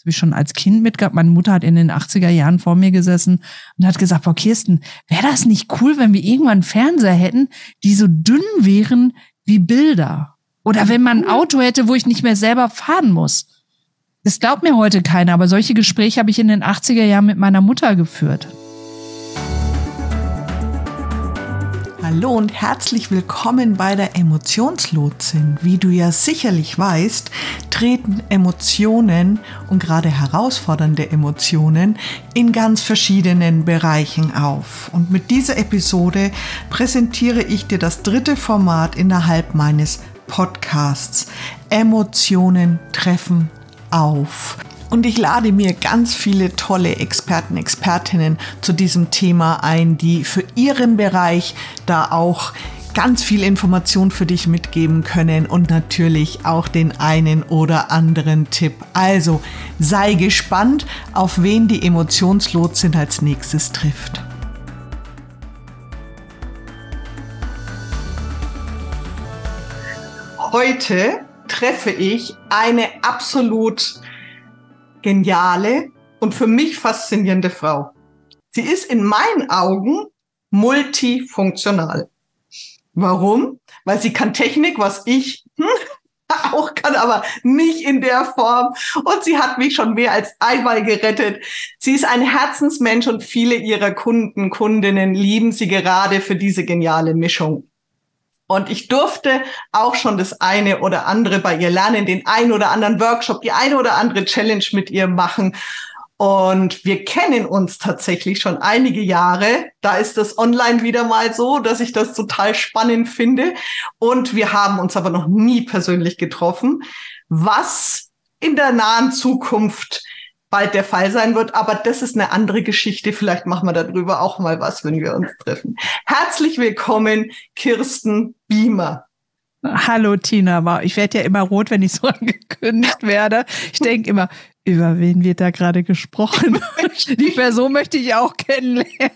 Das habe ich schon als Kind mitgehabt. Meine Mutter hat in den 80er Jahren vor mir gesessen und hat gesagt, Frau Kirsten, wäre das nicht cool, wenn wir irgendwann einen Fernseher hätten, die so dünn wären wie Bilder? Oder wenn man ein Auto hätte, wo ich nicht mehr selber fahren muss. Das glaubt mir heute keiner, aber solche Gespräche habe ich in den 80er Jahren mit meiner Mutter geführt. Hallo und herzlich willkommen bei der Emotionslotsin. Wie du ja sicherlich weißt, treten Emotionen und gerade herausfordernde Emotionen in ganz verschiedenen Bereichen auf. Und mit dieser Episode präsentiere ich dir das dritte Format innerhalb meines Podcasts. Emotionen treffen auf. Und ich lade mir ganz viele tolle Experten, Expertinnen zu diesem Thema ein, die für ihren Bereich da auch ganz viel Information für dich mitgeben können und natürlich auch den einen oder anderen Tipp. Also sei gespannt, auf wen die Emotionslotsin als nächstes trifft. Heute treffe ich eine absolut geniale und für mich faszinierende Frau. Sie ist in meinen Augen multifunktional. Warum? Weil sie kann Technik, was ich hm, auch kann, aber nicht in der Form. Und sie hat mich schon mehr als einmal gerettet. Sie ist ein Herzensmensch und viele ihrer Kunden, Kundinnen lieben sie gerade für diese geniale Mischung. Und ich durfte auch schon das eine oder andere bei ihr lernen, den einen oder anderen Workshop, die eine oder andere Challenge mit ihr machen. Und wir kennen uns tatsächlich schon einige Jahre. Da ist das online wieder mal so, dass ich das total spannend finde. Und wir haben uns aber noch nie persönlich getroffen, was in der nahen Zukunft bald der Fall sein wird. Aber das ist eine andere Geschichte. Vielleicht machen wir darüber auch mal was, wenn wir uns treffen. Herzlich willkommen, Kirsten Beamer. Hallo Tina, ich werde ja immer rot, wenn ich so angekündigt werde. Ich denke immer, über wen wird da gerade gesprochen? Die Person möchte ich auch kennenlernen.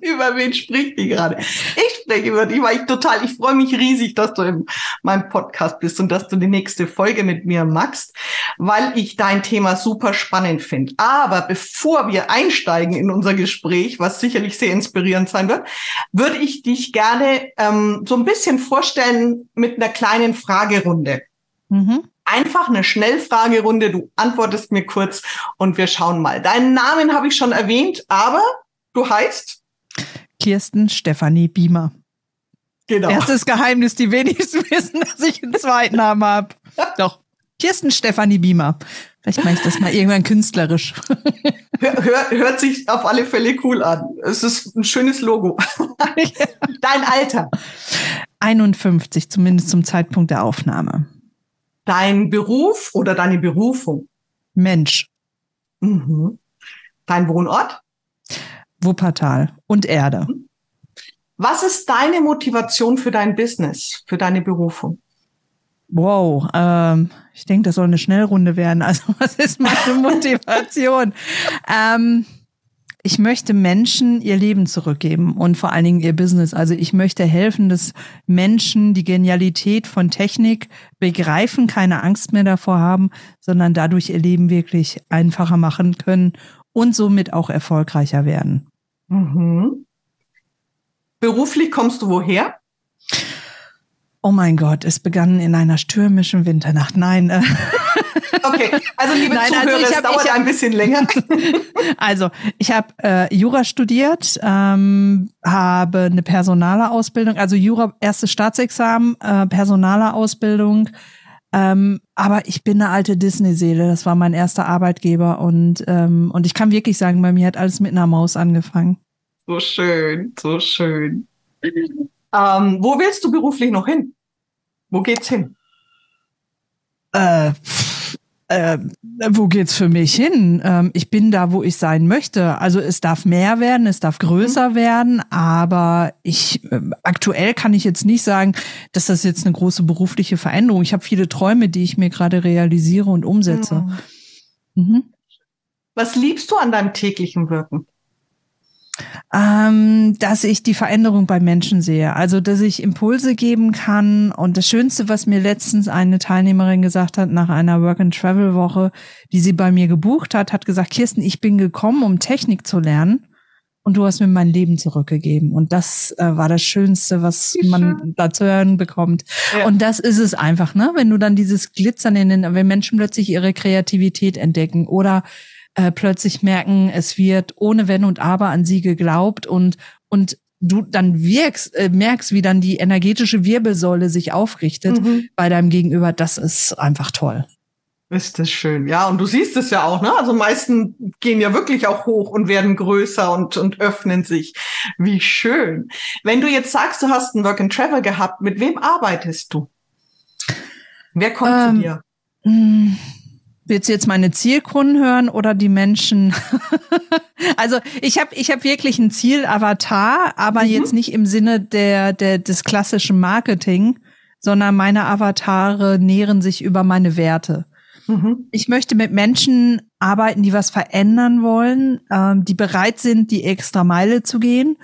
über wen spricht die gerade? Ich spreche über dich, weil ich total, ich freue mich riesig, dass du in meinem Podcast bist und dass du die nächste Folge mit mir machst, weil ich dein Thema super spannend finde. Aber bevor wir einsteigen in unser Gespräch, was sicherlich sehr inspirierend sein wird, würde ich dich gerne ähm, so ein bisschen vorstellen mit einer kleinen Fragerunde. Mhm einfach eine Schnellfragerunde. Du antwortest mir kurz und wir schauen mal. Deinen Namen habe ich schon erwähnt, aber du heißt? Kirsten Stefanie Biemer. Genau. Erstes Geheimnis, die wenigsten wissen, dass ich einen zweiten Namen habe. Doch. Kirsten Stefanie Biemer. Vielleicht mache ich das mal irgendwann künstlerisch. Hör, hör, hört sich auf alle Fälle cool an. Es ist ein schönes Logo. Dein Alter? 51, zumindest zum Zeitpunkt der Aufnahme dein Beruf oder deine Berufung? Mensch. Mhm. Dein Wohnort? Wuppertal und Erde. Mhm. Was ist deine Motivation für dein Business, für deine Berufung? Wow, ähm, ich denke, das soll eine Schnellrunde werden. Also was ist meine Motivation? ähm, ich möchte Menschen ihr Leben zurückgeben und vor allen Dingen ihr Business. Also ich möchte helfen, dass Menschen die Genialität von Technik begreifen, keine Angst mehr davor haben, sondern dadurch ihr Leben wirklich einfacher machen können und somit auch erfolgreicher werden. Mhm. Beruflich kommst du woher? Oh mein Gott, es begann in einer stürmischen Winternacht. Nein. Okay, also liebe Nein, also Zuhörer, also hab, es dauert hab, ein bisschen länger. Also, ich habe äh, Jura studiert, ähm, habe eine personale Ausbildung, also Jura erstes Staatsexamen, äh, personale Ausbildung. Ähm, aber ich bin eine alte Disney-Seele. Das war mein erster Arbeitgeber und ähm, und ich kann wirklich sagen, bei mir hat alles mit einer Maus angefangen. So schön, so schön. Ähm, wo willst du beruflich noch hin? Wo geht's hin? Äh, äh, wo geht's für mich hin? Ähm, ich bin da, wo ich sein möchte. Also es darf mehr werden, es darf größer mhm. werden, aber ich äh, aktuell kann ich jetzt nicht sagen, dass das jetzt eine große berufliche Veränderung. Ich habe viele Träume, die ich mir gerade realisiere und umsetze. Mhm. Mhm. Was liebst du an deinem täglichen Wirken? Ähm, dass ich die Veränderung bei Menschen sehe. Also, dass ich Impulse geben kann. Und das Schönste, was mir letztens eine Teilnehmerin gesagt hat, nach einer Work-and-Travel-Woche, die sie bei mir gebucht hat, hat gesagt, Kirsten, ich bin gekommen, um Technik zu lernen. Und du hast mir mein Leben zurückgegeben. Und das äh, war das Schönste, was man da zu hören bekommt. Ja. Und das ist es einfach, ne? Wenn du dann dieses Glitzern in den, wenn Menschen plötzlich ihre Kreativität entdecken oder äh, plötzlich merken, es wird ohne Wenn und Aber an sie geglaubt und, und du dann wirkst, äh, merkst, wie dann die energetische Wirbelsäule sich aufrichtet mhm. bei deinem Gegenüber, das ist einfach toll. Ist das schön. Ja, und du siehst es ja auch, ne? Also meisten gehen ja wirklich auch hoch und werden größer und, und öffnen sich. Wie schön. Wenn du jetzt sagst, du hast ein Work and Travel gehabt, mit wem arbeitest du? Wer kommt ähm, zu dir? Willst du jetzt meine Zielkunden hören oder die Menschen? also ich habe ich hab wirklich ein Zielavatar, aber mhm. jetzt nicht im Sinne der, der, des klassischen Marketing, sondern meine Avatare nähren sich über meine Werte. Mhm. Ich möchte mit Menschen arbeiten, die was verändern wollen, ähm, die bereit sind, die extra Meile zu gehen.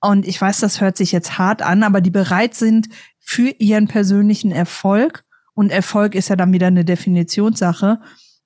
Und ich weiß, das hört sich jetzt hart an, aber die bereit sind für ihren persönlichen Erfolg. Und Erfolg ist ja dann wieder eine Definitionssache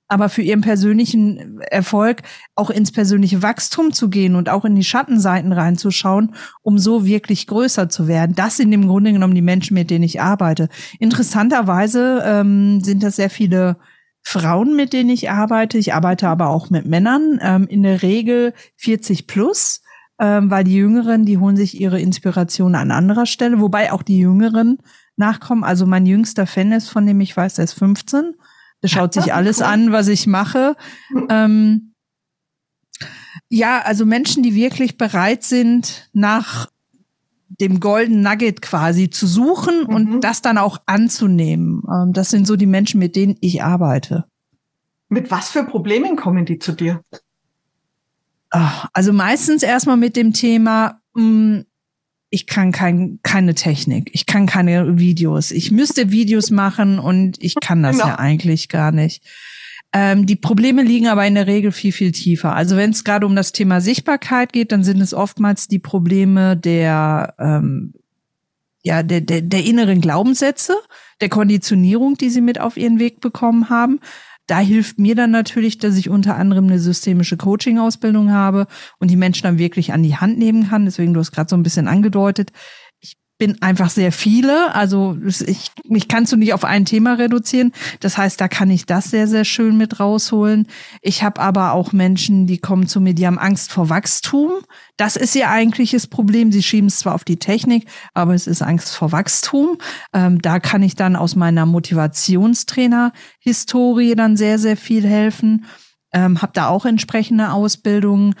aber für ihren persönlichen Erfolg auch ins persönliche Wachstum zu gehen und auch in die Schattenseiten reinzuschauen, um so wirklich größer zu werden. Das sind im Grunde genommen die Menschen, mit denen ich arbeite. Interessanterweise ähm, sind das sehr viele Frauen, mit denen ich arbeite. Ich arbeite aber auch mit Männern, ähm, in der Regel 40 plus, ähm, weil die Jüngeren, die holen sich ihre Inspiration an anderer Stelle, wobei auch die Jüngeren nachkommen. Also mein jüngster Fan ist, von dem ich weiß, der ist 15 der schaut sich alles an, was ich mache. Ähm, ja, also Menschen, die wirklich bereit sind, nach dem Golden Nugget quasi zu suchen mhm. und das dann auch anzunehmen. Ähm, das sind so die Menschen, mit denen ich arbeite. Mit was für Problemen kommen die zu dir? Also meistens erstmal mit dem Thema, mh, hm, ich kann kein, keine Technik, ich kann keine Videos. Ich müsste Videos machen und ich kann das genau. ja eigentlich gar nicht. Ähm, die Probleme liegen aber in der Regel viel, viel tiefer. Also wenn es gerade um das Thema Sichtbarkeit geht, dann sind es oftmals die Probleme der, ähm, ja, der, der, der inneren Glaubenssätze, der Konditionierung, die sie mit auf ihren Weg bekommen haben. Da hilft mir dann natürlich, dass ich unter anderem eine systemische Coaching-Ausbildung habe und die Menschen dann wirklich an die Hand nehmen kann. Deswegen, du hast gerade so ein bisschen angedeutet bin einfach sehr viele. Also ich, mich kannst du nicht auf ein Thema reduzieren. Das heißt, da kann ich das sehr, sehr schön mit rausholen. Ich habe aber auch Menschen, die kommen zu mir, die haben Angst vor Wachstum. Das ist ihr eigentliches Problem. Sie schieben es zwar auf die Technik, aber es ist Angst vor Wachstum. Ähm, da kann ich dann aus meiner Motivationstrainer-Historie dann sehr, sehr viel helfen. Ähm, habe da auch entsprechende Ausbildungen.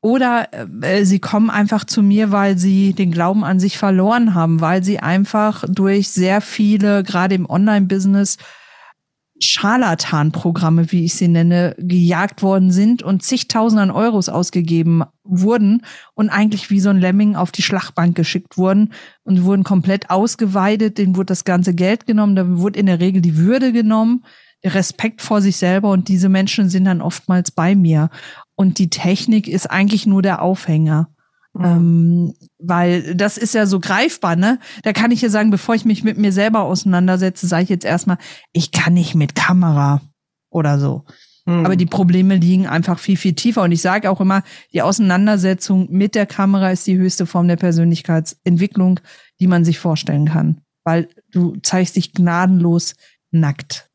Oder äh, sie kommen einfach zu mir, weil sie den Glauben an sich verloren haben, weil sie einfach durch sehr viele, gerade im Online-Business, Scharlatan-Programme, wie ich sie nenne, gejagt worden sind und zigtausend an Euros ausgegeben wurden und eigentlich wie so ein Lemming auf die Schlachtbank geschickt wurden und wurden komplett ausgeweidet, denen wurde das ganze Geld genommen, da wurde in der Regel die Würde genommen, der Respekt vor sich selber. Und diese Menschen sind dann oftmals bei mir. Und die Technik ist eigentlich nur der Aufhänger. Mhm. Ähm, weil das ist ja so greifbar, ne? Da kann ich ja sagen, bevor ich mich mit mir selber auseinandersetze, sage ich jetzt erstmal, ich kann nicht mit Kamera oder so. Mhm. Aber die Probleme liegen einfach viel, viel tiefer. Und ich sage auch immer, die Auseinandersetzung mit der Kamera ist die höchste Form der Persönlichkeitsentwicklung, die man sich vorstellen kann. Weil du zeigst dich gnadenlos nackt,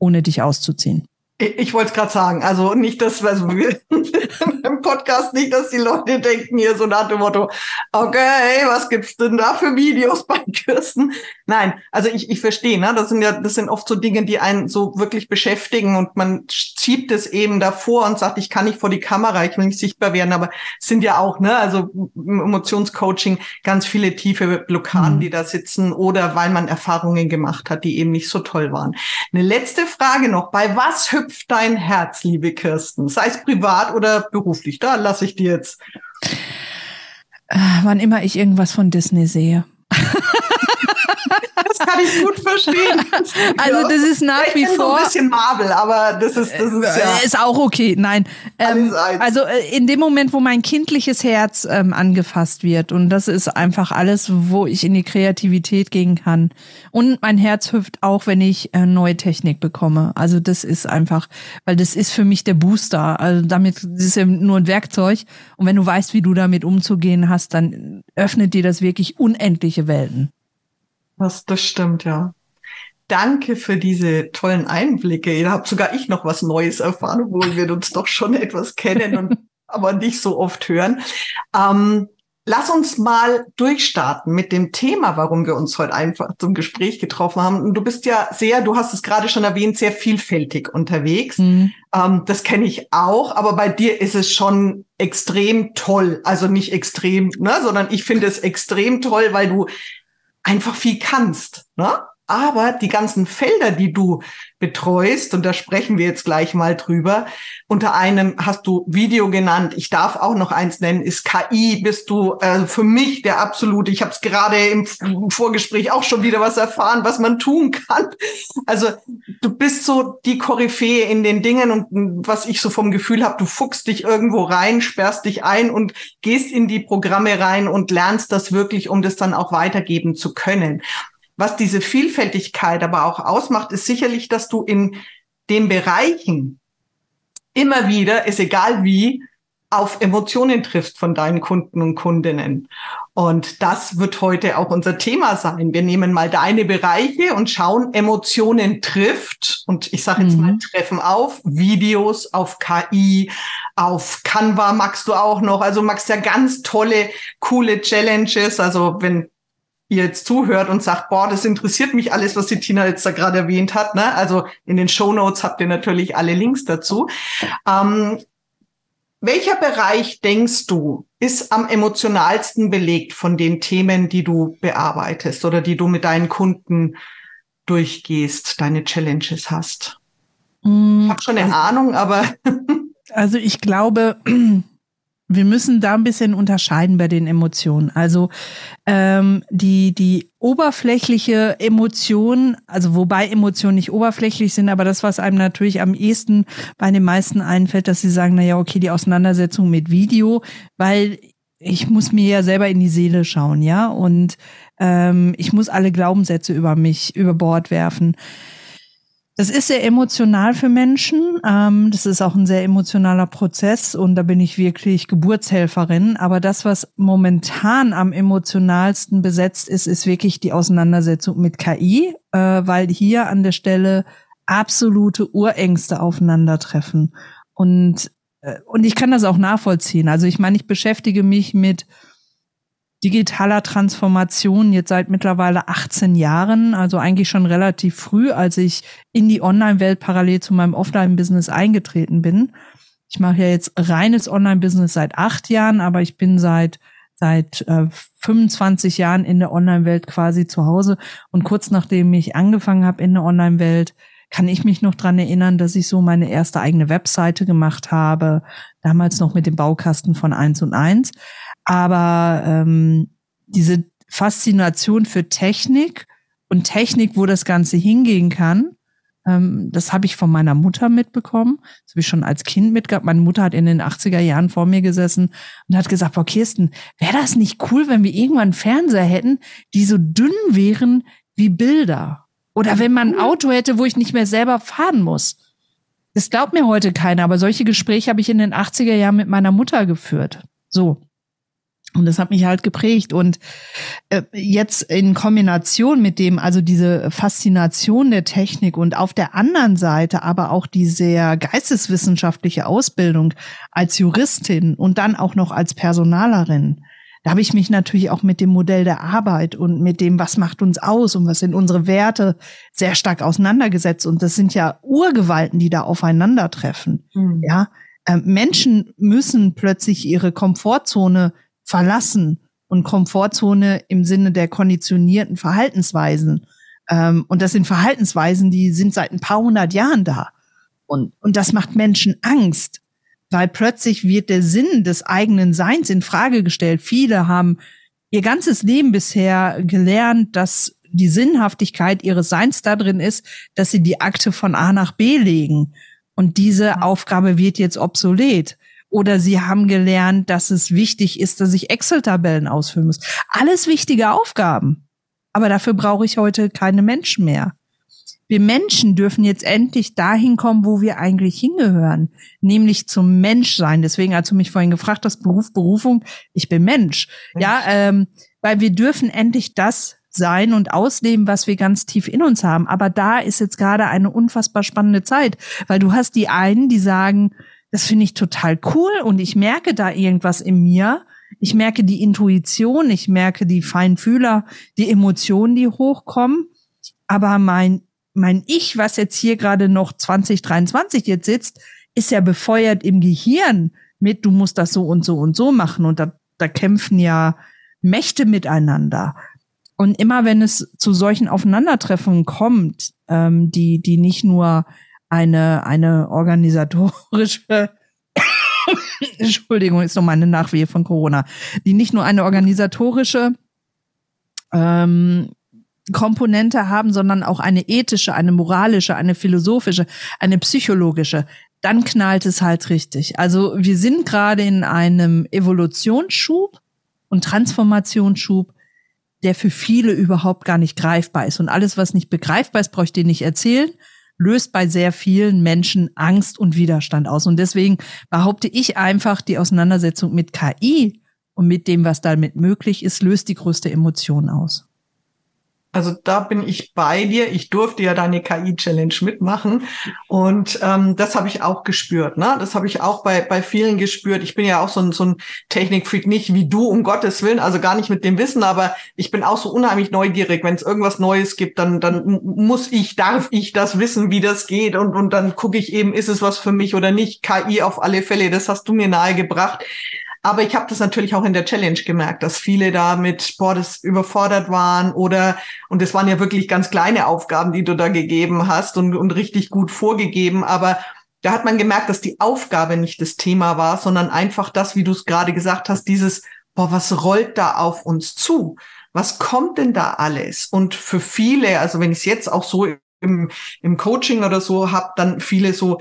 ohne dich auszuziehen. Ich, ich wollte es gerade sagen, also nicht, dass also im Podcast nicht, dass die Leute denken hier so nach dem Motto, okay, was gibt's denn da für Videos bei Kirsten? Nein, also ich, ich verstehe, ne? Das sind ja, das sind oft so Dinge, die einen so wirklich beschäftigen und man schiebt es eben davor und sagt, ich kann nicht vor die Kamera, ich will nicht sichtbar werden, aber es sind ja auch, ne, also im Emotionscoaching ganz viele tiefe Blockaden, mhm. die da sitzen oder weil man Erfahrungen gemacht hat, die eben nicht so toll waren. Eine letzte Frage noch, bei was hüpft dein Herz, liebe Kirsten? Sei es privat oder beruflich, da lasse ich dir jetzt. Äh, wann immer ich irgendwas von Disney sehe. kann ich gut verstehen. also das ist nach ich wie vor. So ein bisschen Marvel, aber das ist, das ist ja. Ist auch okay. Nein. Ähm, also äh, in dem Moment, wo mein kindliches Herz ähm, angefasst wird und das ist einfach alles, wo ich in die Kreativität gehen kann. Und mein Herz hüpft auch, wenn ich äh, neue Technik bekomme. Also das ist einfach, weil das ist für mich der Booster. Also damit das ist ja nur ein Werkzeug. Und wenn du weißt, wie du damit umzugehen hast, dann öffnet dir das wirklich unendliche Welten. Das, das stimmt, ja. Danke für diese tollen Einblicke. Da habe sogar ich noch was Neues erfahren, obwohl wir uns doch schon etwas kennen und aber nicht so oft hören. Ähm, lass uns mal durchstarten mit dem Thema, warum wir uns heute einfach zum Gespräch getroffen haben. Und du bist ja sehr, du hast es gerade schon erwähnt, sehr vielfältig unterwegs. Mhm. Ähm, das kenne ich auch, aber bei dir ist es schon extrem toll. Also nicht extrem, ne, sondern ich finde es extrem toll, weil du einfach viel kannst. Ne? Aber die ganzen Felder, die du betreust, und da sprechen wir jetzt gleich mal drüber, unter einem hast du Video genannt, ich darf auch noch eins nennen, ist KI, bist du äh, für mich der absolute, ich habe es gerade im Vorgespräch auch schon wieder was erfahren, was man tun kann. Also du bist so die Koryphäe in den Dingen und was ich so vom Gefühl habe, du fuchst dich irgendwo rein, sperrst dich ein und gehst in die Programme rein und lernst das wirklich, um das dann auch weitergeben zu können. Was diese Vielfältigkeit aber auch ausmacht, ist sicherlich, dass du in den Bereichen immer wieder, ist egal wie, auf Emotionen triffst von deinen Kunden und Kundinnen. Und das wird heute auch unser Thema sein. Wir nehmen mal deine Bereiche und schauen, Emotionen trifft. Und ich sage jetzt mhm. mal, treffen auf Videos, auf KI, auf Canva magst du auch noch. Also magst ja ganz tolle, coole Challenges. Also wenn ihr jetzt zuhört und sagt, boah, das interessiert mich alles, was die Tina jetzt da gerade erwähnt hat. Ne? Also in den Show Notes habt ihr natürlich alle Links dazu. Ähm, welcher Bereich denkst du ist am emotionalsten belegt von den Themen, die du bearbeitest oder die du mit deinen Kunden durchgehst, deine Challenges hast? Mm, ich habe schon eine Ahnung, aber also ich glaube, wir müssen da ein bisschen unterscheiden bei den Emotionen. Also ähm, die, die oberflächliche Emotion, also wobei Emotionen nicht oberflächlich sind, aber das, was einem natürlich am ehesten bei den meisten einfällt, dass sie sagen, naja, okay, die Auseinandersetzung mit Video, weil ich muss mir ja selber in die Seele schauen, ja, und ähm, ich muss alle Glaubenssätze über mich über Bord werfen. Das ist sehr emotional für Menschen. Ähm, das ist auch ein sehr emotionaler Prozess und da bin ich wirklich Geburtshelferin. Aber das, was momentan am emotionalsten besetzt ist, ist wirklich die Auseinandersetzung mit KI, äh, weil hier an der Stelle absolute Urängste aufeinandertreffen. Und, äh, und ich kann das auch nachvollziehen. Also ich meine, ich beschäftige mich mit digitaler Transformation jetzt seit mittlerweile 18 Jahren, also eigentlich schon relativ früh, als ich in die Online-Welt parallel zu meinem Offline-Business eingetreten bin. Ich mache ja jetzt reines Online-Business seit acht Jahren, aber ich bin seit seit äh, 25 Jahren in der Online-Welt quasi zu Hause. Und kurz nachdem ich angefangen habe in der Online-Welt, kann ich mich noch dran erinnern, dass ich so meine erste eigene Webseite gemacht habe, damals noch mit dem Baukasten von eins und eins. Aber ähm, diese Faszination für Technik und Technik, wo das Ganze hingehen kann, ähm, das habe ich von meiner Mutter mitbekommen. Das habe ich schon als Kind mitgehabt. Meine Mutter hat in den 80er Jahren vor mir gesessen und hat gesagt, Frau Kirsten, wäre das nicht cool, wenn wir irgendwann einen Fernseher hätten, die so dünn wären wie Bilder? Oder wenn man ein Auto hätte, wo ich nicht mehr selber fahren muss. Das glaubt mir heute keiner, aber solche Gespräche habe ich in den 80er Jahren mit meiner Mutter geführt. So. Und das hat mich halt geprägt. Und äh, jetzt in Kombination mit dem, also diese Faszination der Technik und auf der anderen Seite aber auch die sehr geisteswissenschaftliche Ausbildung als Juristin und dann auch noch als Personalerin. Da habe ich mich natürlich auch mit dem Modell der Arbeit und mit dem, was macht uns aus und was sind unsere Werte, sehr stark auseinandergesetzt. Und das sind ja Urgewalten, die da aufeinandertreffen. Mhm. Ja, äh, Menschen müssen plötzlich ihre Komfortzone verlassen und Komfortzone im Sinne der konditionierten Verhaltensweisen. Ähm, und das sind Verhaltensweisen, die sind seit ein paar hundert Jahren da. Und, und das macht Menschen Angst, weil plötzlich wird der Sinn des eigenen Seins in Frage gestellt. Viele haben ihr ganzes Leben bisher gelernt, dass die Sinnhaftigkeit ihres Seins da drin ist, dass sie die Akte von A nach B legen. Und diese Aufgabe wird jetzt obsolet. Oder sie haben gelernt, dass es wichtig ist, dass ich Excel-Tabellen ausfüllen muss. Alles wichtige Aufgaben. Aber dafür brauche ich heute keine Menschen mehr. Wir Menschen dürfen jetzt endlich dahin kommen, wo wir eigentlich hingehören, nämlich zum Menschsein. Deswegen, als du mich vorhin gefragt hast, Beruf, Berufung, ich bin Mensch. Mensch. Ja, ähm, weil wir dürfen endlich das sein und ausleben, was wir ganz tief in uns haben. Aber da ist jetzt gerade eine unfassbar spannende Zeit, weil du hast die einen, die sagen, das finde ich total cool und ich merke da irgendwas in mir. Ich merke die Intuition, ich merke die Feinfühler, die Emotionen, die hochkommen. Aber mein, mein Ich, was jetzt hier gerade noch 2023 jetzt sitzt, ist ja befeuert im Gehirn mit, du musst das so und so und so machen. Und da, da kämpfen ja Mächte miteinander. Und immer wenn es zu solchen Aufeinandertreffungen kommt, ähm, die, die nicht nur eine, eine organisatorische Entschuldigung, ist noch meine Nachwehe von Corona, die nicht nur eine organisatorische ähm, Komponente haben, sondern auch eine ethische, eine moralische, eine philosophische, eine psychologische, dann knallt es halt richtig. Also wir sind gerade in einem Evolutionsschub und Transformationsschub, der für viele überhaupt gar nicht greifbar ist. Und alles, was nicht begreifbar ist, bräuchte ich nicht erzählen löst bei sehr vielen Menschen Angst und Widerstand aus. Und deswegen behaupte ich einfach, die Auseinandersetzung mit KI und mit dem, was damit möglich ist, löst die größte Emotion aus. Also da bin ich bei dir. Ich durfte ja deine KI-Challenge mitmachen und ähm, das habe ich auch gespürt. Ne? Das habe ich auch bei, bei vielen gespürt. Ich bin ja auch so ein, so ein Technikfreak, nicht wie du, um Gottes Willen, also gar nicht mit dem Wissen, aber ich bin auch so unheimlich neugierig. Wenn es irgendwas Neues gibt, dann, dann muss ich, darf ich das wissen, wie das geht und, und dann gucke ich eben, ist es was für mich oder nicht. KI auf alle Fälle, das hast du mir nahegebracht. Aber ich habe das natürlich auch in der Challenge gemerkt, dass viele da mit boah, das überfordert waren oder, und es waren ja wirklich ganz kleine Aufgaben, die du da gegeben hast und, und richtig gut vorgegeben. Aber da hat man gemerkt, dass die Aufgabe nicht das Thema war, sondern einfach das, wie du es gerade gesagt hast, dieses, boah, was rollt da auf uns zu? Was kommt denn da alles? Und für viele, also wenn ich es jetzt auch so im, im Coaching oder so habe, dann viele so,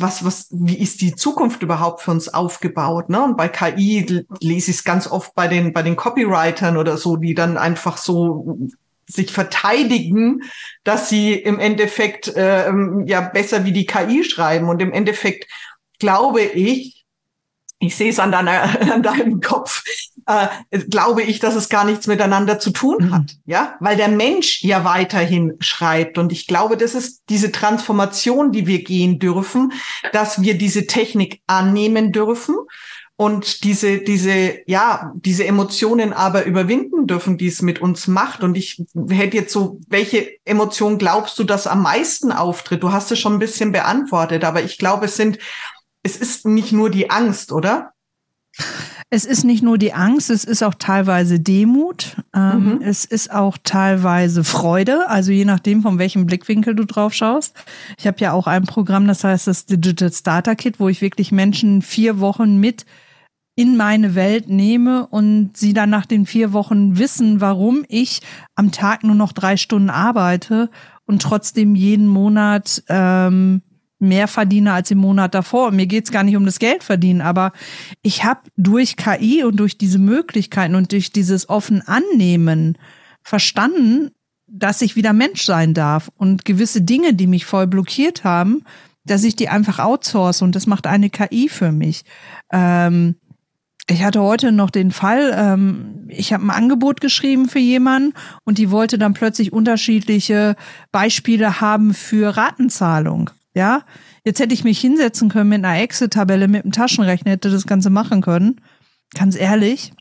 was, was, wie ist die Zukunft überhaupt für uns aufgebaut? Ne? Und bei KI lese ich es ganz oft bei den, bei den Copywritern oder so, die dann einfach so sich verteidigen, dass sie im Endeffekt äh, ja besser wie die KI schreiben. Und im Endeffekt glaube ich, ich sehe es an, deiner, an deinem Kopf, äh, glaube ich, dass es gar nichts miteinander zu tun mhm. hat, ja, weil der Mensch ja weiterhin schreibt und ich glaube, das ist diese Transformation, die wir gehen dürfen, dass wir diese Technik annehmen dürfen und diese diese ja diese Emotionen aber überwinden dürfen, die es mit uns macht. Und ich hätte jetzt so, welche Emotion glaubst du, dass am meisten auftritt? Du hast es schon ein bisschen beantwortet, aber ich glaube, es sind es ist nicht nur die Angst, oder? Es ist nicht nur die Angst, es ist auch teilweise Demut, ähm, mhm. es ist auch teilweise Freude, also je nachdem, von welchem Blickwinkel du drauf schaust. Ich habe ja auch ein Programm, das heißt das Digital Starter Kit, wo ich wirklich Menschen vier Wochen mit in meine Welt nehme und sie dann nach den vier Wochen wissen, warum ich am Tag nur noch drei Stunden arbeite und trotzdem jeden Monat ähm, mehr verdiene als im Monat davor. Und mir geht's gar nicht um das Geld verdienen, aber ich habe durch KI und durch diese Möglichkeiten und durch dieses offen Annehmen verstanden, dass ich wieder Mensch sein darf und gewisse Dinge, die mich voll blockiert haben, dass ich die einfach outsource und das macht eine KI für mich. Ähm, ich hatte heute noch den Fall, ähm, ich habe ein Angebot geschrieben für jemanden und die wollte dann plötzlich unterschiedliche Beispiele haben für Ratenzahlung. Ja, jetzt hätte ich mich hinsetzen können mit einer Excel-Tabelle, mit einem Taschenrechner, hätte das Ganze machen können. Ganz ehrlich.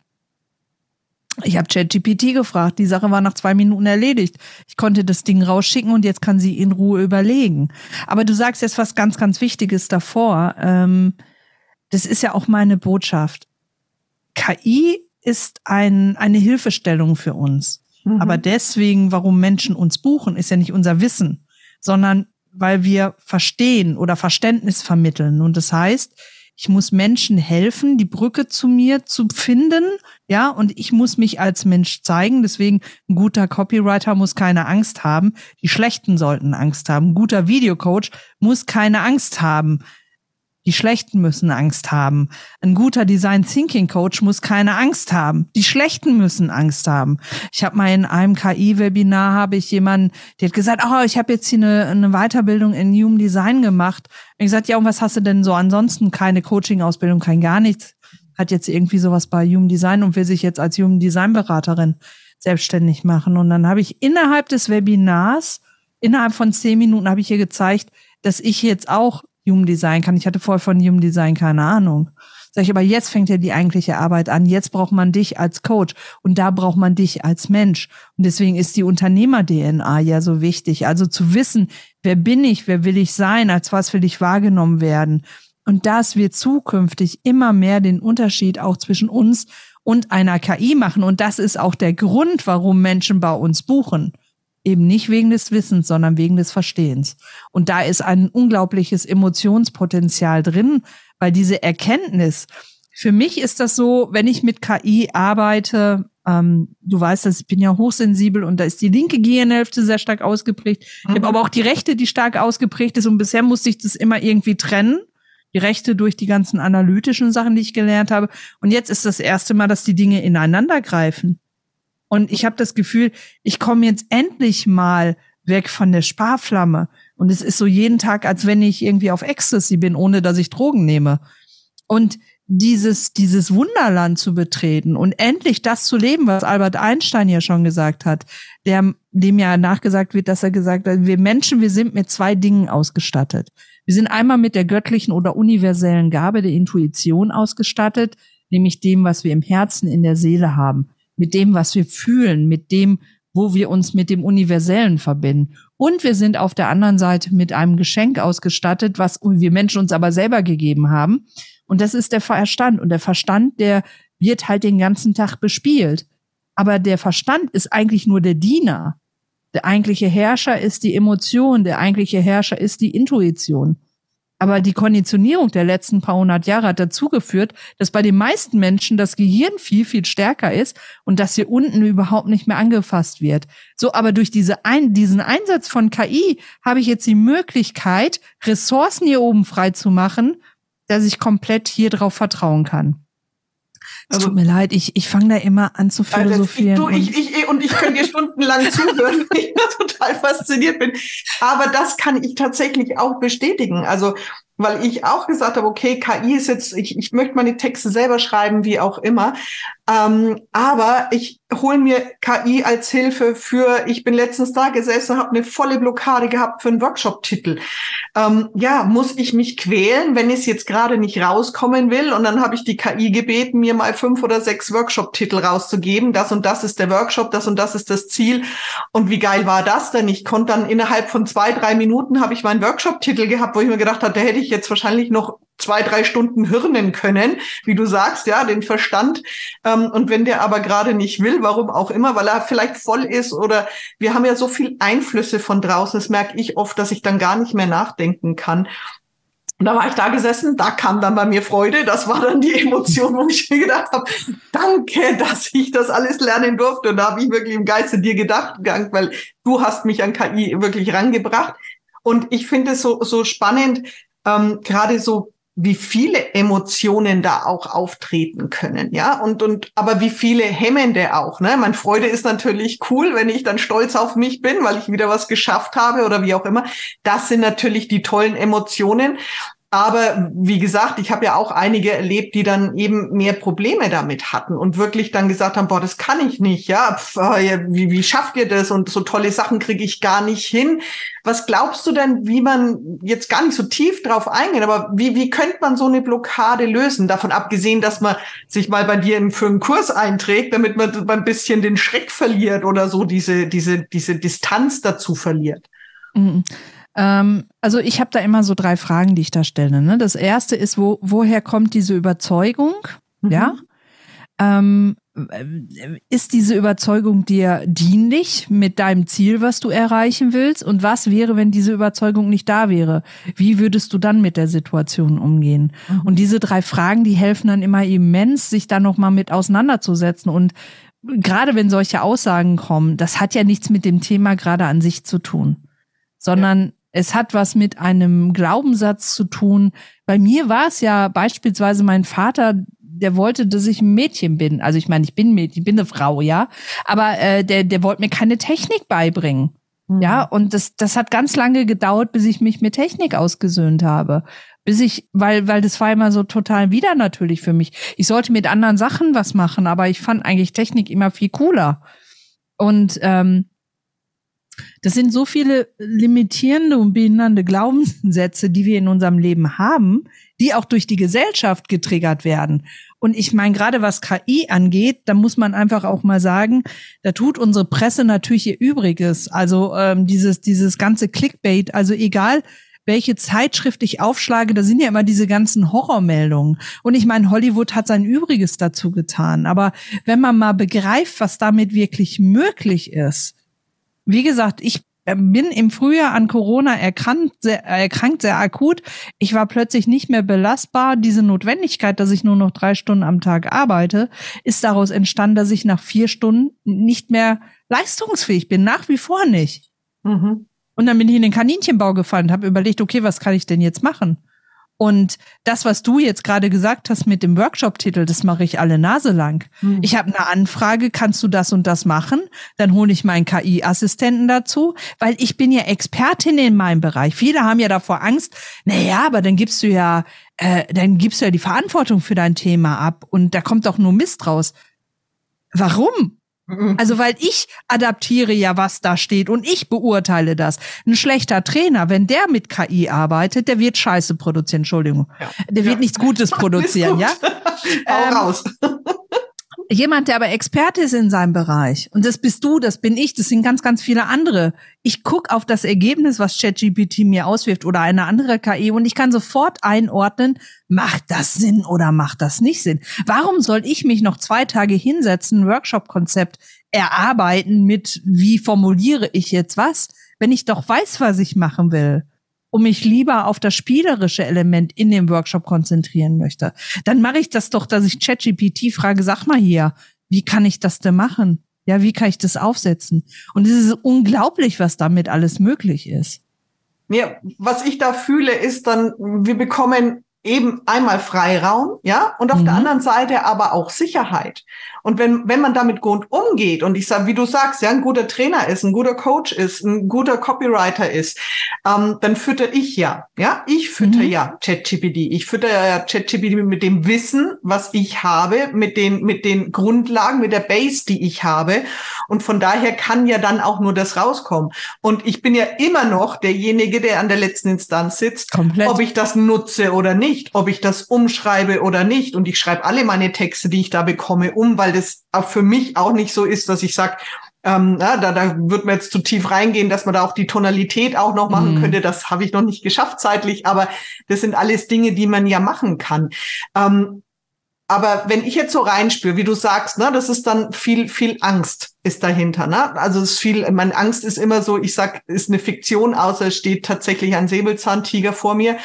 Ich habe ChatGPT gefragt. Die Sache war nach zwei Minuten erledigt. Ich konnte das Ding rausschicken und jetzt kann sie in Ruhe überlegen. Aber du sagst jetzt was ganz, ganz Wichtiges davor. Ähm, das ist ja auch meine Botschaft. KI ist ein, eine Hilfestellung für uns. Mhm. Aber deswegen, warum Menschen uns buchen, ist ja nicht unser Wissen, sondern weil wir verstehen oder Verständnis vermitteln. Und das heißt, Ich muss Menschen helfen, die Brücke zu mir zu finden. Ja, und ich muss mich als Mensch zeigen. Deswegen ein guter Copywriter muss keine Angst haben. Die Schlechten sollten Angst haben. Ein guter Videocoach muss keine Angst haben. Die Schlechten müssen Angst haben. Ein guter Design Thinking Coach muss keine Angst haben. Die Schlechten müssen Angst haben. Ich habe mal in einem KI-Webinar habe ich jemanden, der hat gesagt, oh, ich habe jetzt hier eine, eine Weiterbildung in Human Design gemacht. Und ich gesagt, ja, und was hast du denn so ansonsten? Keine Coaching-Ausbildung, kein gar nichts. Hat jetzt irgendwie sowas bei Human Design und will sich jetzt als Human Design Beraterin selbstständig machen. Und dann habe ich innerhalb des Webinars, innerhalb von zehn Minuten habe ich ihr gezeigt, dass ich jetzt auch Human Design kann. Ich hatte vorher von Human Design keine Ahnung. Sag ich, aber jetzt fängt ja die eigentliche Arbeit an. Jetzt braucht man dich als Coach und da braucht man dich als Mensch. Und deswegen ist die Unternehmer-DNA ja so wichtig. Also zu wissen, wer bin ich, wer will ich sein, als was will ich wahrgenommen werden. Und das wird zukünftig immer mehr den Unterschied auch zwischen uns und einer KI machen. Und das ist auch der Grund, warum Menschen bei uns buchen eben nicht wegen des Wissens, sondern wegen des Verstehens. Und da ist ein unglaubliches Emotionspotenzial drin, weil diese Erkenntnis, für mich ist das so, wenn ich mit KI arbeite, ähm, du weißt, dass ich bin ja hochsensibel und da ist die linke Gehirnhälfte sehr stark ausgeprägt. Mhm. Ich habe aber auch die rechte, die stark ausgeprägt ist und bisher musste ich das immer irgendwie trennen. Die rechte durch die ganzen analytischen Sachen, die ich gelernt habe. Und jetzt ist das erste Mal, dass die Dinge ineinander greifen. Und ich habe das Gefühl, ich komme jetzt endlich mal weg von der Sparflamme. Und es ist so jeden Tag, als wenn ich irgendwie auf Ecstasy bin, ohne dass ich Drogen nehme. Und dieses, dieses Wunderland zu betreten und endlich das zu leben, was Albert Einstein ja schon gesagt hat, der, dem ja nachgesagt wird, dass er gesagt hat, wir Menschen, wir sind mit zwei Dingen ausgestattet. Wir sind einmal mit der göttlichen oder universellen Gabe der Intuition ausgestattet, nämlich dem, was wir im Herzen, in der Seele haben mit dem, was wir fühlen, mit dem, wo wir uns mit dem Universellen verbinden. Und wir sind auf der anderen Seite mit einem Geschenk ausgestattet, was wir Menschen uns aber selber gegeben haben. Und das ist der Verstand. Und der Verstand, der wird halt den ganzen Tag bespielt. Aber der Verstand ist eigentlich nur der Diener. Der eigentliche Herrscher ist die Emotion. Der eigentliche Herrscher ist die Intuition. Aber die Konditionierung der letzten paar hundert Jahre hat dazu geführt, dass bei den meisten Menschen das Gehirn viel, viel stärker ist und dass hier unten überhaupt nicht mehr angefasst wird. So, aber durch diese ein, diesen Einsatz von KI habe ich jetzt die Möglichkeit, Ressourcen hier oben frei zu machen, dass ich komplett hier drauf vertrauen kann. Es tut mir leid, ich, ich fange da immer an zu philosophieren. Also ich, du, ich, ich, und ich könnte dir stundenlang zuhören, weil ich da total fasziniert bin. Aber das kann ich tatsächlich auch bestätigen. Also weil ich auch gesagt habe, okay, KI ist jetzt, ich, ich möchte meine Texte selber schreiben, wie auch immer. Ähm, aber ich hole mir KI als Hilfe für, ich bin letztens da gesessen, habe eine volle Blockade gehabt für einen Workshop-Titel. Ähm, ja, muss ich mich quälen, wenn es jetzt gerade nicht rauskommen will? Und dann habe ich die KI gebeten, mir mal fünf oder sechs Workshop-Titel rauszugeben. Das und das ist der Workshop, das und das ist das Ziel. Und wie geil war das denn? Ich konnte dann innerhalb von zwei, drei Minuten habe ich meinen Workshop-Titel gehabt, wo ich mir gedacht habe, da hätte ich jetzt wahrscheinlich noch zwei, drei Stunden hirnen können, wie du sagst, ja, den Verstand. Ähm, und wenn der aber gerade nicht will, warum auch immer, weil er vielleicht voll ist oder wir haben ja so viel Einflüsse von draußen, das merke ich oft, dass ich dann gar nicht mehr nachdenken kann. Und da war ich da gesessen, da kam dann bei mir Freude, das war dann die Emotion, wo ich mir gedacht habe, danke, dass ich das alles lernen durfte. Und da habe ich wirklich im Geiste dir gedacht, weil du hast mich an KI wirklich rangebracht. Und ich finde es so, so spannend, ähm, gerade so wie viele Emotionen da auch auftreten können, ja, und, und, aber wie viele hemmende auch, ne? Meine Freude ist natürlich cool, wenn ich dann stolz auf mich bin, weil ich wieder was geschafft habe oder wie auch immer. Das sind natürlich die tollen Emotionen. Aber wie gesagt, ich habe ja auch einige erlebt, die dann eben mehr Probleme damit hatten und wirklich dann gesagt haben, boah, das kann ich nicht, ja, Pff, äh, wie, wie schafft ihr das? Und so tolle Sachen kriege ich gar nicht hin. Was glaubst du denn, wie man jetzt gar nicht so tief drauf eingehen, aber wie, wie könnte man so eine Blockade lösen? Davon abgesehen, dass man sich mal bei dir für einen Kurs einträgt, damit man ein bisschen den Schreck verliert oder so diese, diese, diese Distanz dazu verliert. Mhm. Ähm, also ich habe da immer so drei Fragen, die ich da stelle. Ne? Das erste ist, wo, woher kommt diese Überzeugung? Mhm. Ja. Ähm, ist diese Überzeugung dir dienlich mit deinem Ziel, was du erreichen willst? Und was wäre, wenn diese Überzeugung nicht da wäre? Wie würdest du dann mit der Situation umgehen? Mhm. Und diese drei Fragen, die helfen dann immer immens, sich da nochmal mit auseinanderzusetzen. Und gerade wenn solche Aussagen kommen, das hat ja nichts mit dem Thema gerade an sich zu tun, sondern ja. Es hat was mit einem Glaubenssatz zu tun. Bei mir war es ja beispielsweise mein Vater, der wollte, dass ich ein Mädchen bin. Also ich meine, ich bin Mädchen, ich bin eine Frau, ja. Aber äh, der, der wollte mir keine Technik beibringen. Mhm. Ja, und das, das hat ganz lange gedauert, bis ich mich mit Technik ausgesöhnt habe. Bis ich, weil, weil das war immer so total wieder natürlich für mich. Ich sollte mit anderen Sachen was machen, aber ich fand eigentlich Technik immer viel cooler. Und ähm, das sind so viele limitierende und behindernde Glaubenssätze, die wir in unserem Leben haben, die auch durch die Gesellschaft getriggert werden. Und ich meine, gerade was KI angeht, da muss man einfach auch mal sagen, da tut unsere Presse natürlich ihr Übriges. Also ähm, dieses, dieses ganze Clickbait, also egal, welche Zeitschrift ich aufschlage, da sind ja immer diese ganzen Horrormeldungen. Und ich meine, Hollywood hat sein Übriges dazu getan. Aber wenn man mal begreift, was damit wirklich möglich ist, wie gesagt, ich bin im Frühjahr an Corona erkrankt sehr, erkrankt, sehr akut. Ich war plötzlich nicht mehr belastbar. Diese Notwendigkeit, dass ich nur noch drei Stunden am Tag arbeite, ist daraus entstanden, dass ich nach vier Stunden nicht mehr leistungsfähig bin. Nach wie vor nicht. Mhm. Und dann bin ich in den Kaninchenbau gefallen und habe überlegt, okay, was kann ich denn jetzt machen? Und das, was du jetzt gerade gesagt hast mit dem Workshop-Titel, das mache ich alle Nase lang. Mhm. Ich habe eine Anfrage, kannst du das und das machen? Dann hole ich meinen KI-Assistenten dazu, weil ich bin ja Expertin in meinem Bereich. Viele haben ja davor Angst, naja, aber dann gibst du ja, äh, dann gibst du ja die Verantwortung für dein Thema ab und da kommt doch nur Mist raus. Warum? Mhm. Also, weil ich adaptiere ja, was da steht und ich beurteile das. Ein schlechter Trainer, wenn der mit KI arbeitet, der wird Scheiße produzieren, Entschuldigung. Ja. Der wird ja. nichts Gutes produzieren, ja? Hau ähm, raus jemand, der aber Experte ist in seinem Bereich, und das bist du, das bin ich, das sind ganz, ganz viele andere. Ich guck auf das Ergebnis, was ChatGPT mir auswirft oder eine andere KI und ich kann sofort einordnen, macht das Sinn oder macht das nicht Sinn? Warum soll ich mich noch zwei Tage hinsetzen, Workshop-Konzept erarbeiten mit, wie formuliere ich jetzt was, wenn ich doch weiß, was ich machen will? Und mich lieber auf das spielerische Element in dem Workshop konzentrieren möchte, dann mache ich das doch, dass ich ChatGPT frage, sag mal hier, wie kann ich das denn machen? Ja, wie kann ich das aufsetzen? Und es ist unglaublich, was damit alles möglich ist. Ja, was ich da fühle, ist dann, wir bekommen eben einmal Freiraum, ja, und auf mhm. der anderen Seite aber auch Sicherheit. Und wenn, wenn man damit gut umgeht und ich sage, wie du sagst, ja, ein guter Trainer ist, ein guter Coach ist, ein guter Copywriter ist, ähm, dann fütter ich ja, ja, ich fütter mhm. ja ChatGPT. Ich fütter ja ChatGPT mit dem Wissen, was ich habe, mit den, mit den Grundlagen, mit der Base, die ich habe. Und von daher kann ja dann auch nur das rauskommen. Und ich bin ja immer noch derjenige, der an der letzten Instanz sitzt, Komplett. ob ich das nutze oder nicht, ob ich das umschreibe oder nicht. Und ich schreibe alle meine Texte, die ich da bekomme, um, weil das für mich auch nicht so ist, dass ich sage, ähm, ja, da, da wird man jetzt zu tief reingehen, dass man da auch die Tonalität auch noch machen mhm. könnte. Das habe ich noch nicht geschafft zeitlich, aber das sind alles Dinge, die man ja machen kann. Ähm, aber wenn ich jetzt so reinspüre, wie du sagst, ne, das ist dann viel, viel Angst ist dahinter. Ne? Also es ist viel, meine Angst ist immer so, ich sag, ist eine Fiktion, außer es steht tatsächlich ein Säbelzahntiger vor mir,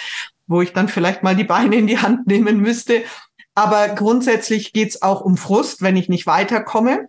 wo ich dann vielleicht mal die Beine in die Hand nehmen müsste. Aber grundsätzlich geht's auch um Frust, wenn ich nicht weiterkomme.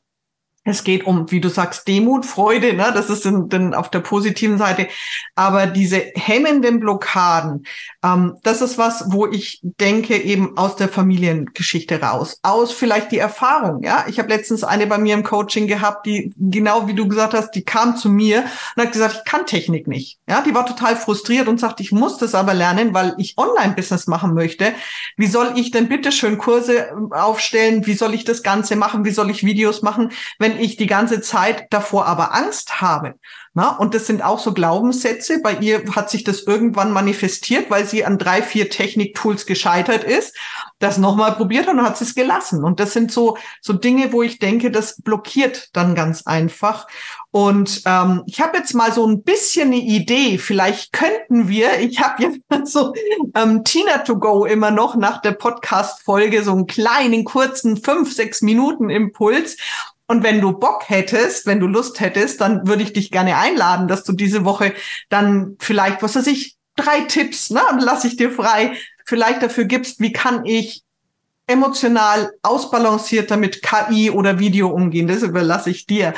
Es geht um, wie du sagst, Demut, Freude, ne? das ist dann, auf der positiven Seite. Aber diese hemmenden Blockaden, ähm, das ist was, wo ich denke, eben aus der Familiengeschichte raus, aus vielleicht die Erfahrung. Ja, ich habe letztens eine bei mir im Coaching gehabt, die genau wie du gesagt hast, die kam zu mir und hat gesagt, ich kann Technik nicht. Ja, die war total frustriert und sagt, ich muss das aber lernen, weil ich Online-Business machen möchte. Wie soll ich denn bitte schön Kurse ähm, aufstellen? Wie soll ich das Ganze machen? Wie soll ich Videos machen, wenn wenn ich die ganze Zeit davor aber Angst habe. Na, und das sind auch so Glaubenssätze. Bei ihr hat sich das irgendwann manifestiert, weil sie an drei, vier Techniktools gescheitert ist, das nochmal probiert und hat es gelassen. Und das sind so, so Dinge, wo ich denke, das blockiert dann ganz einfach. Und ähm, ich habe jetzt mal so ein bisschen eine Idee. Vielleicht könnten wir, ich habe jetzt so ähm, Tina to go immer noch nach der Podcast-Folge so einen kleinen, kurzen, fünf, sechs Minuten Impuls. Und wenn du Bock hättest, wenn du Lust hättest, dann würde ich dich gerne einladen, dass du diese Woche dann vielleicht, was weiß ich, drei Tipps, ne, lass ich dir frei, vielleicht dafür gibst, wie kann ich emotional ausbalancierter mit KI oder Video umgehen. Das überlasse ich dir.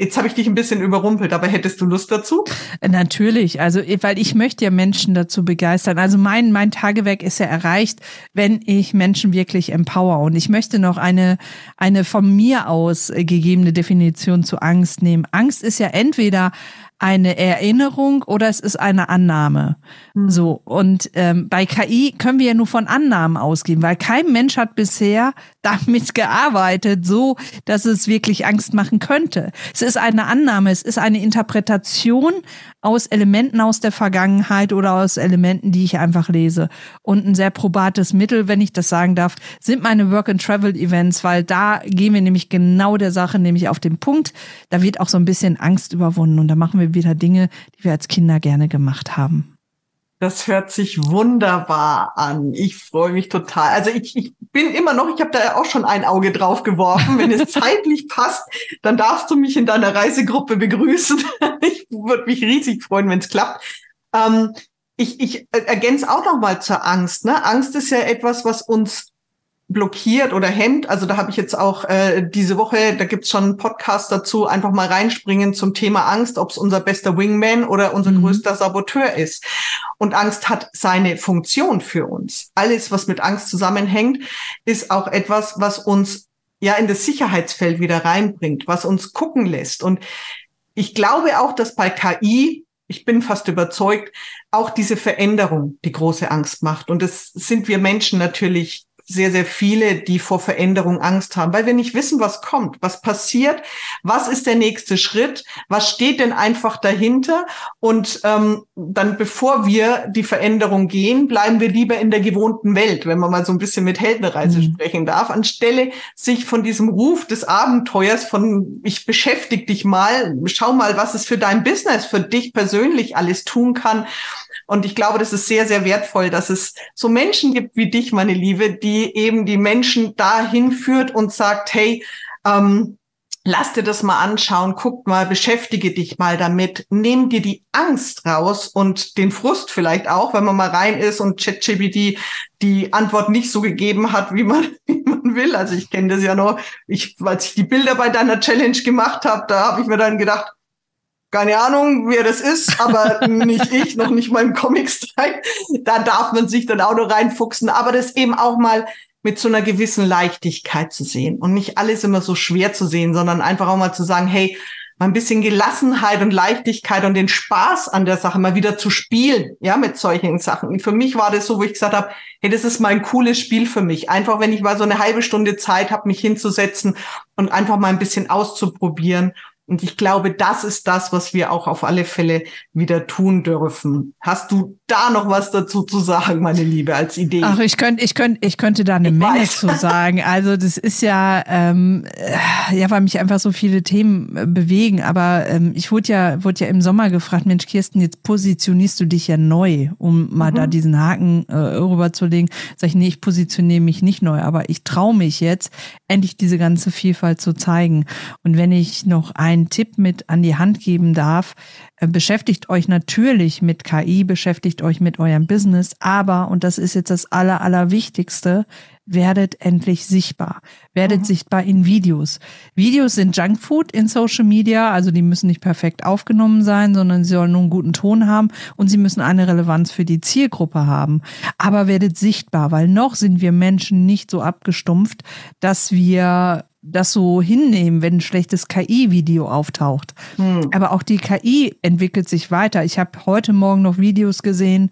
Jetzt habe ich dich ein bisschen überrumpelt, aber hättest du Lust dazu? Natürlich, also weil ich möchte ja Menschen dazu begeistern. Also mein mein Tagewerk ist ja erreicht, wenn ich Menschen wirklich empower und ich möchte noch eine eine von mir aus gegebene Definition zu Angst nehmen. Angst ist ja entweder eine Erinnerung oder es ist eine Annahme. Mhm. So und ähm, bei KI können wir ja nur von Annahmen ausgehen, weil kein Mensch hat bisher damit gearbeitet, so dass es wirklich Angst machen könnte. Es ist eine Annahme, es ist eine Interpretation aus Elementen aus der Vergangenheit oder aus Elementen, die ich einfach lese. Und ein sehr probates Mittel, wenn ich das sagen darf, sind meine Work-and-Travel-Events, weil da gehen wir nämlich genau der Sache, nämlich auf den Punkt. Da wird auch so ein bisschen Angst überwunden und da machen wir wieder Dinge, die wir als Kinder gerne gemacht haben. Das hört sich wunderbar an. Ich freue mich total. Also ich, ich bin immer noch, ich habe da auch schon ein Auge drauf geworfen. Wenn es zeitlich passt, dann darfst du mich in deiner Reisegruppe begrüßen. ich würde mich riesig freuen, wenn es klappt. Ähm, ich, ich ergänze auch noch mal zur Angst. Ne? Angst ist ja etwas, was uns blockiert oder hemmt. Also da habe ich jetzt auch äh, diese Woche, da gibt's schon einen Podcast dazu, einfach mal reinspringen zum Thema Angst, ob es unser bester Wingman oder unser mhm. größter Saboteur ist. Und Angst hat seine Funktion für uns. Alles, was mit Angst zusammenhängt, ist auch etwas, was uns ja in das Sicherheitsfeld wieder reinbringt, was uns gucken lässt. Und ich glaube auch, dass bei KI ich bin fast überzeugt, auch diese Veränderung die große Angst macht. Und das sind wir Menschen natürlich sehr, sehr viele, die vor Veränderung Angst haben, weil wir nicht wissen, was kommt, was passiert, was ist der nächste Schritt, was steht denn einfach dahinter. Und ähm, dann, bevor wir die Veränderung gehen, bleiben wir lieber in der gewohnten Welt, wenn man mal so ein bisschen mit Heldenreise mhm. sprechen darf, anstelle sich von diesem Ruf des Abenteuers, von ich beschäftige dich mal, schau mal, was es für dein Business, für dich persönlich alles tun kann und ich glaube, das ist sehr, sehr wertvoll, dass es so Menschen gibt wie dich, meine Liebe, die eben die Menschen dahin führt und sagt, hey, ähm, lass dir das mal anschauen, guck mal, beschäftige dich mal damit, nimm dir die Angst raus und den Frust vielleicht auch, wenn man mal rein ist und ChatGPT die Antwort nicht so gegeben hat, wie man, wie man will. Also ich kenne das ja noch, ich, als ich die Bilder bei deiner Challenge gemacht habe, da habe ich mir dann gedacht, keine Ahnung, wer das ist, aber nicht ich, noch nicht mal im Comic-Style. Da darf man sich dann auch noch reinfuchsen, aber das eben auch mal mit so einer gewissen Leichtigkeit zu sehen und nicht alles immer so schwer zu sehen, sondern einfach auch mal zu sagen, hey, mal ein bisschen Gelassenheit und Leichtigkeit und den Spaß an der Sache mal wieder zu spielen, ja, mit solchen Sachen. Und für mich war das so, wo ich gesagt habe, hey, das ist mal ein cooles Spiel für mich. Einfach, wenn ich mal so eine halbe Stunde Zeit habe, mich hinzusetzen und einfach mal ein bisschen auszuprobieren und ich glaube, das ist das, was wir auch auf alle Fälle wieder tun dürfen. Hast du da noch was dazu zu sagen, meine Liebe, als Idee? Ach, ich könnte, ich könnte, ich könnte da eine ich Menge weiß. zu sagen. Also das ist ja, ähm, ja, weil mich einfach so viele Themen äh, bewegen. Aber ähm, ich wurde ja, wurde ja im Sommer gefragt, Mensch, Kirsten, jetzt positionierst du dich ja neu, um mal mhm. da diesen Haken äh, rüberzulegen. Sag ich, nee, ich positioniere mich nicht neu, aber ich traue mich jetzt, endlich diese ganze Vielfalt zu zeigen. Und wenn ich noch ein einen Tipp mit an die Hand geben darf, äh, beschäftigt euch natürlich mit KI, beschäftigt euch mit eurem Business, aber, und das ist jetzt das Aller, Allerwichtigste, werdet endlich sichtbar. Werdet mhm. sichtbar in Videos. Videos sind Junkfood in Social Media, also die müssen nicht perfekt aufgenommen sein, sondern sie sollen nur einen guten Ton haben und sie müssen eine Relevanz für die Zielgruppe haben. Aber werdet sichtbar, weil noch sind wir Menschen nicht so abgestumpft, dass wir das so hinnehmen, wenn ein schlechtes KI-Video auftaucht. Hm. Aber auch die KI entwickelt sich weiter. Ich habe heute Morgen noch Videos gesehen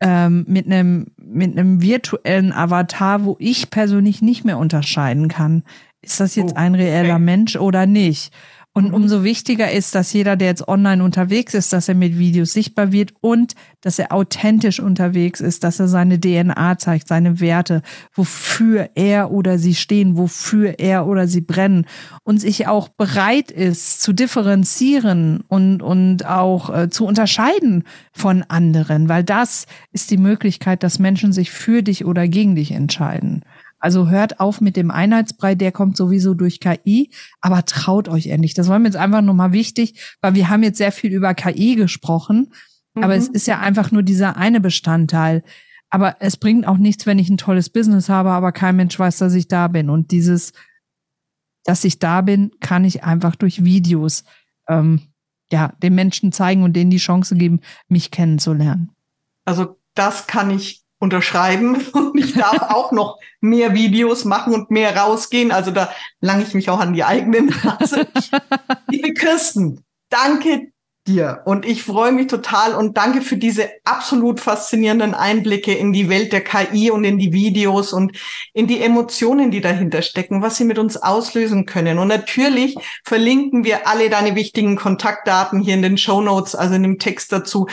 ähm, mit einem mit einem virtuellen Avatar, wo ich persönlich nicht mehr unterscheiden kann, ist das jetzt oh, ein reeller okay. Mensch oder nicht? Und mhm. umso wichtiger ist, dass jeder, der jetzt online unterwegs ist, dass er mit Videos sichtbar wird und dass er authentisch unterwegs ist, dass er seine DNA zeigt, seine Werte, wofür er oder sie stehen, wofür er oder sie brennen und sich auch bereit ist zu differenzieren und, und auch äh, zu unterscheiden von anderen, weil das ist die Möglichkeit, dass Menschen sich für dich oder gegen dich entscheiden. Also hört auf mit dem Einheitsbrei, der kommt sowieso durch KI, aber traut euch endlich. Das war mir jetzt einfach nochmal wichtig, weil wir haben jetzt sehr viel über KI gesprochen, mhm. aber es mhm. ist ja einfach nur dieser eine Bestandteil. Aber es bringt auch nichts, wenn ich ein tolles Business habe, aber kein Mensch weiß, dass ich da bin. Und dieses, dass ich da bin, kann ich einfach durch Videos ähm, ja, den Menschen zeigen und denen die Chance geben, mich kennenzulernen. Also das kann ich unterschreiben und ich darf auch noch mehr Videos machen und mehr rausgehen. Also da lange ich mich auch an die eigene Nase. Liebe Kirsten, danke dir und ich freue mich total und danke für diese absolut faszinierenden Einblicke in die Welt der KI und in die Videos und in die Emotionen, die dahinter stecken, was sie mit uns auslösen können. Und natürlich verlinken wir alle deine wichtigen Kontaktdaten hier in den Show Notes, also in dem Text dazu,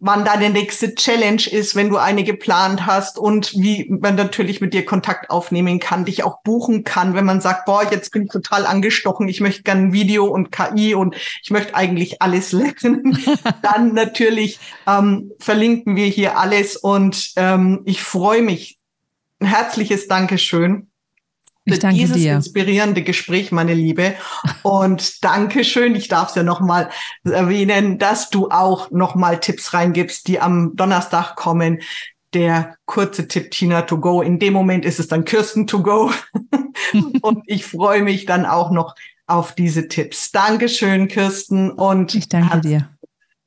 wann deine nächste Challenge ist, wenn du eine geplant hast und wie man natürlich mit dir Kontakt aufnehmen kann, dich auch buchen kann, wenn man sagt, boah, jetzt bin ich total angestochen, ich möchte gerne Video und KI und ich möchte eigentlich alles lernen. Dann natürlich ähm, verlinken wir hier alles und ähm, ich freue mich. Ein herzliches Dankeschön ich danke dieses dir. inspirierende Gespräch, meine Liebe. Und danke schön, ich darf es ja nochmal erwähnen, dass du auch nochmal Tipps reingibst, die am Donnerstag kommen. Der kurze Tipp Tina to go. In dem Moment ist es dann Kirsten to go. und ich freue mich dann auch noch auf diese Tipps. Dankeschön, Kirsten. Und ich danke dir.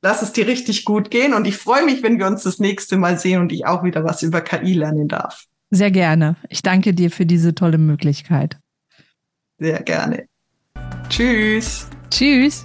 Lass es dir richtig gut gehen. Und ich freue mich, wenn wir uns das nächste Mal sehen und ich auch wieder was über KI lernen darf. Sehr gerne. Ich danke dir für diese tolle Möglichkeit. Sehr gerne. Tschüss. Tschüss.